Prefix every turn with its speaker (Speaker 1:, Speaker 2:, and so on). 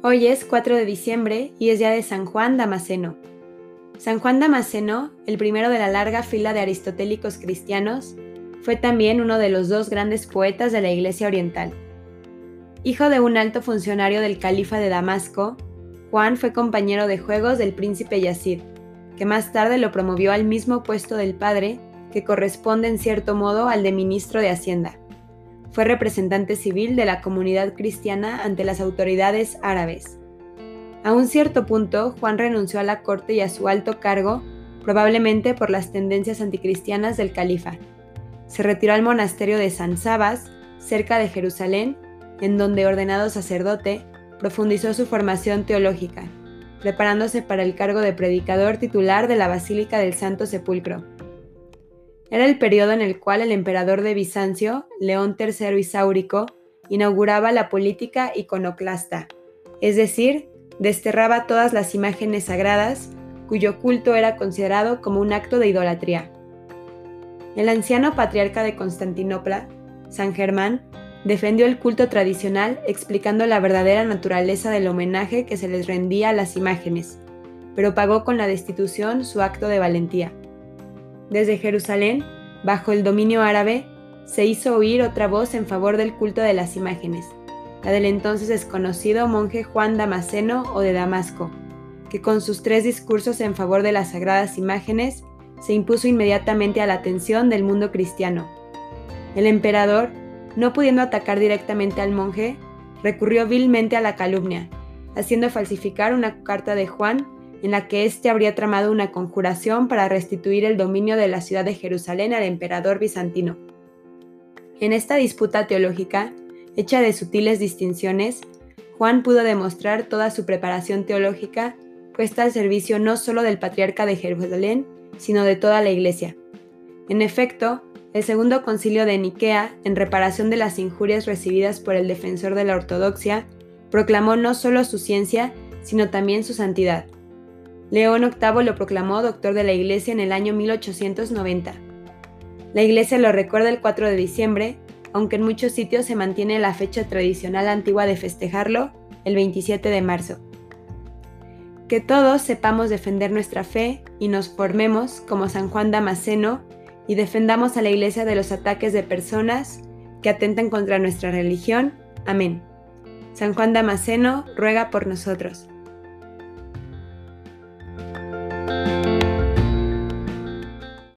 Speaker 1: Hoy es 4 de diciembre y es día de San Juan Damasceno. San Juan Damasceno, el primero de la larga fila de aristotélicos cristianos, fue también uno de los dos grandes poetas de la Iglesia Oriental. Hijo de un alto funcionario del califa de Damasco, Juan fue compañero de juegos del príncipe Yazid, que más tarde lo promovió al mismo puesto del padre, que corresponde en cierto modo al de ministro de Hacienda. Fue representante civil de la comunidad cristiana ante las autoridades árabes. A un cierto punto, Juan renunció a la corte y a su alto cargo, probablemente por las tendencias anticristianas del califa. Se retiró al monasterio de San Sabas, cerca de Jerusalén, en donde, ordenado sacerdote, profundizó su formación teológica, preparándose para el cargo de predicador titular de la Basílica del Santo Sepulcro. Era el periodo en el cual el emperador de Bizancio, León III Isáurico, inauguraba la política iconoclasta, es decir, desterraba todas las imágenes sagradas cuyo culto era considerado como un acto de idolatría. El anciano patriarca de Constantinopla, San Germán, defendió el culto tradicional explicando la verdadera naturaleza del homenaje que se les rendía a las imágenes, pero pagó con la destitución su acto de valentía. Desde Jerusalén, bajo el dominio árabe, se hizo oír otra voz en favor del culto de las imágenes, la del entonces desconocido monje Juan Damasceno o de Damasco, que con sus tres discursos en favor de las sagradas imágenes se impuso inmediatamente a la atención del mundo cristiano. El emperador, no pudiendo atacar directamente al monje, recurrió vilmente a la calumnia, haciendo falsificar una carta de Juan en la que éste habría tramado una conjuración para restituir el dominio de la ciudad de Jerusalén al emperador bizantino. En esta disputa teológica, hecha de sutiles distinciones, Juan pudo demostrar toda su preparación teológica puesta al servicio no solo del patriarca de Jerusalén, sino de toda la Iglesia. En efecto, el segundo concilio de Nicea, en reparación de las injurias recibidas por el defensor de la ortodoxia, proclamó no solo su ciencia, sino también su santidad. León VIII lo proclamó doctor de la Iglesia en el año 1890. La Iglesia lo recuerda el 4 de diciembre, aunque en muchos sitios se mantiene la fecha tradicional antigua de festejarlo, el 27 de marzo. Que todos sepamos defender nuestra fe y nos formemos como San Juan Damasceno y defendamos a la Iglesia de los ataques de personas que atentan contra nuestra religión. Amén. San Juan Damasceno ruega por nosotros.